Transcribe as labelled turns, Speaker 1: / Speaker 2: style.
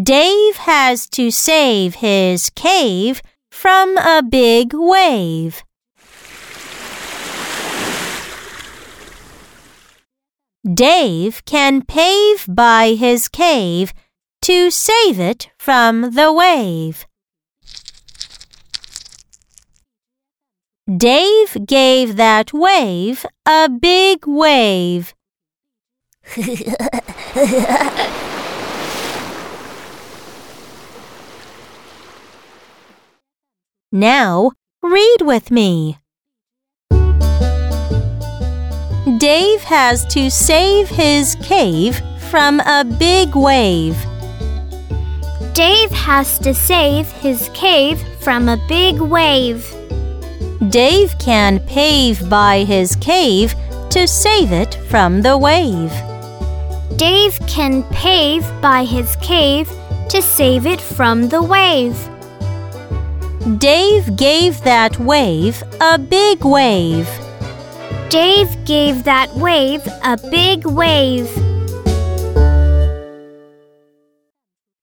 Speaker 1: Dave has to save his cave from a big wave. Dave can pave by his cave to save it from the wave. Dave gave that wave a big wave. now, read with me. Dave has to save his cave from a big wave.
Speaker 2: Dave has to save his cave from a big wave.
Speaker 1: Dave can pave by his cave to save it from the wave.
Speaker 2: Dave can pave by his cave to save it from the wave.
Speaker 1: Dave gave that wave a big wave.
Speaker 2: Dave gave that wave a big wave.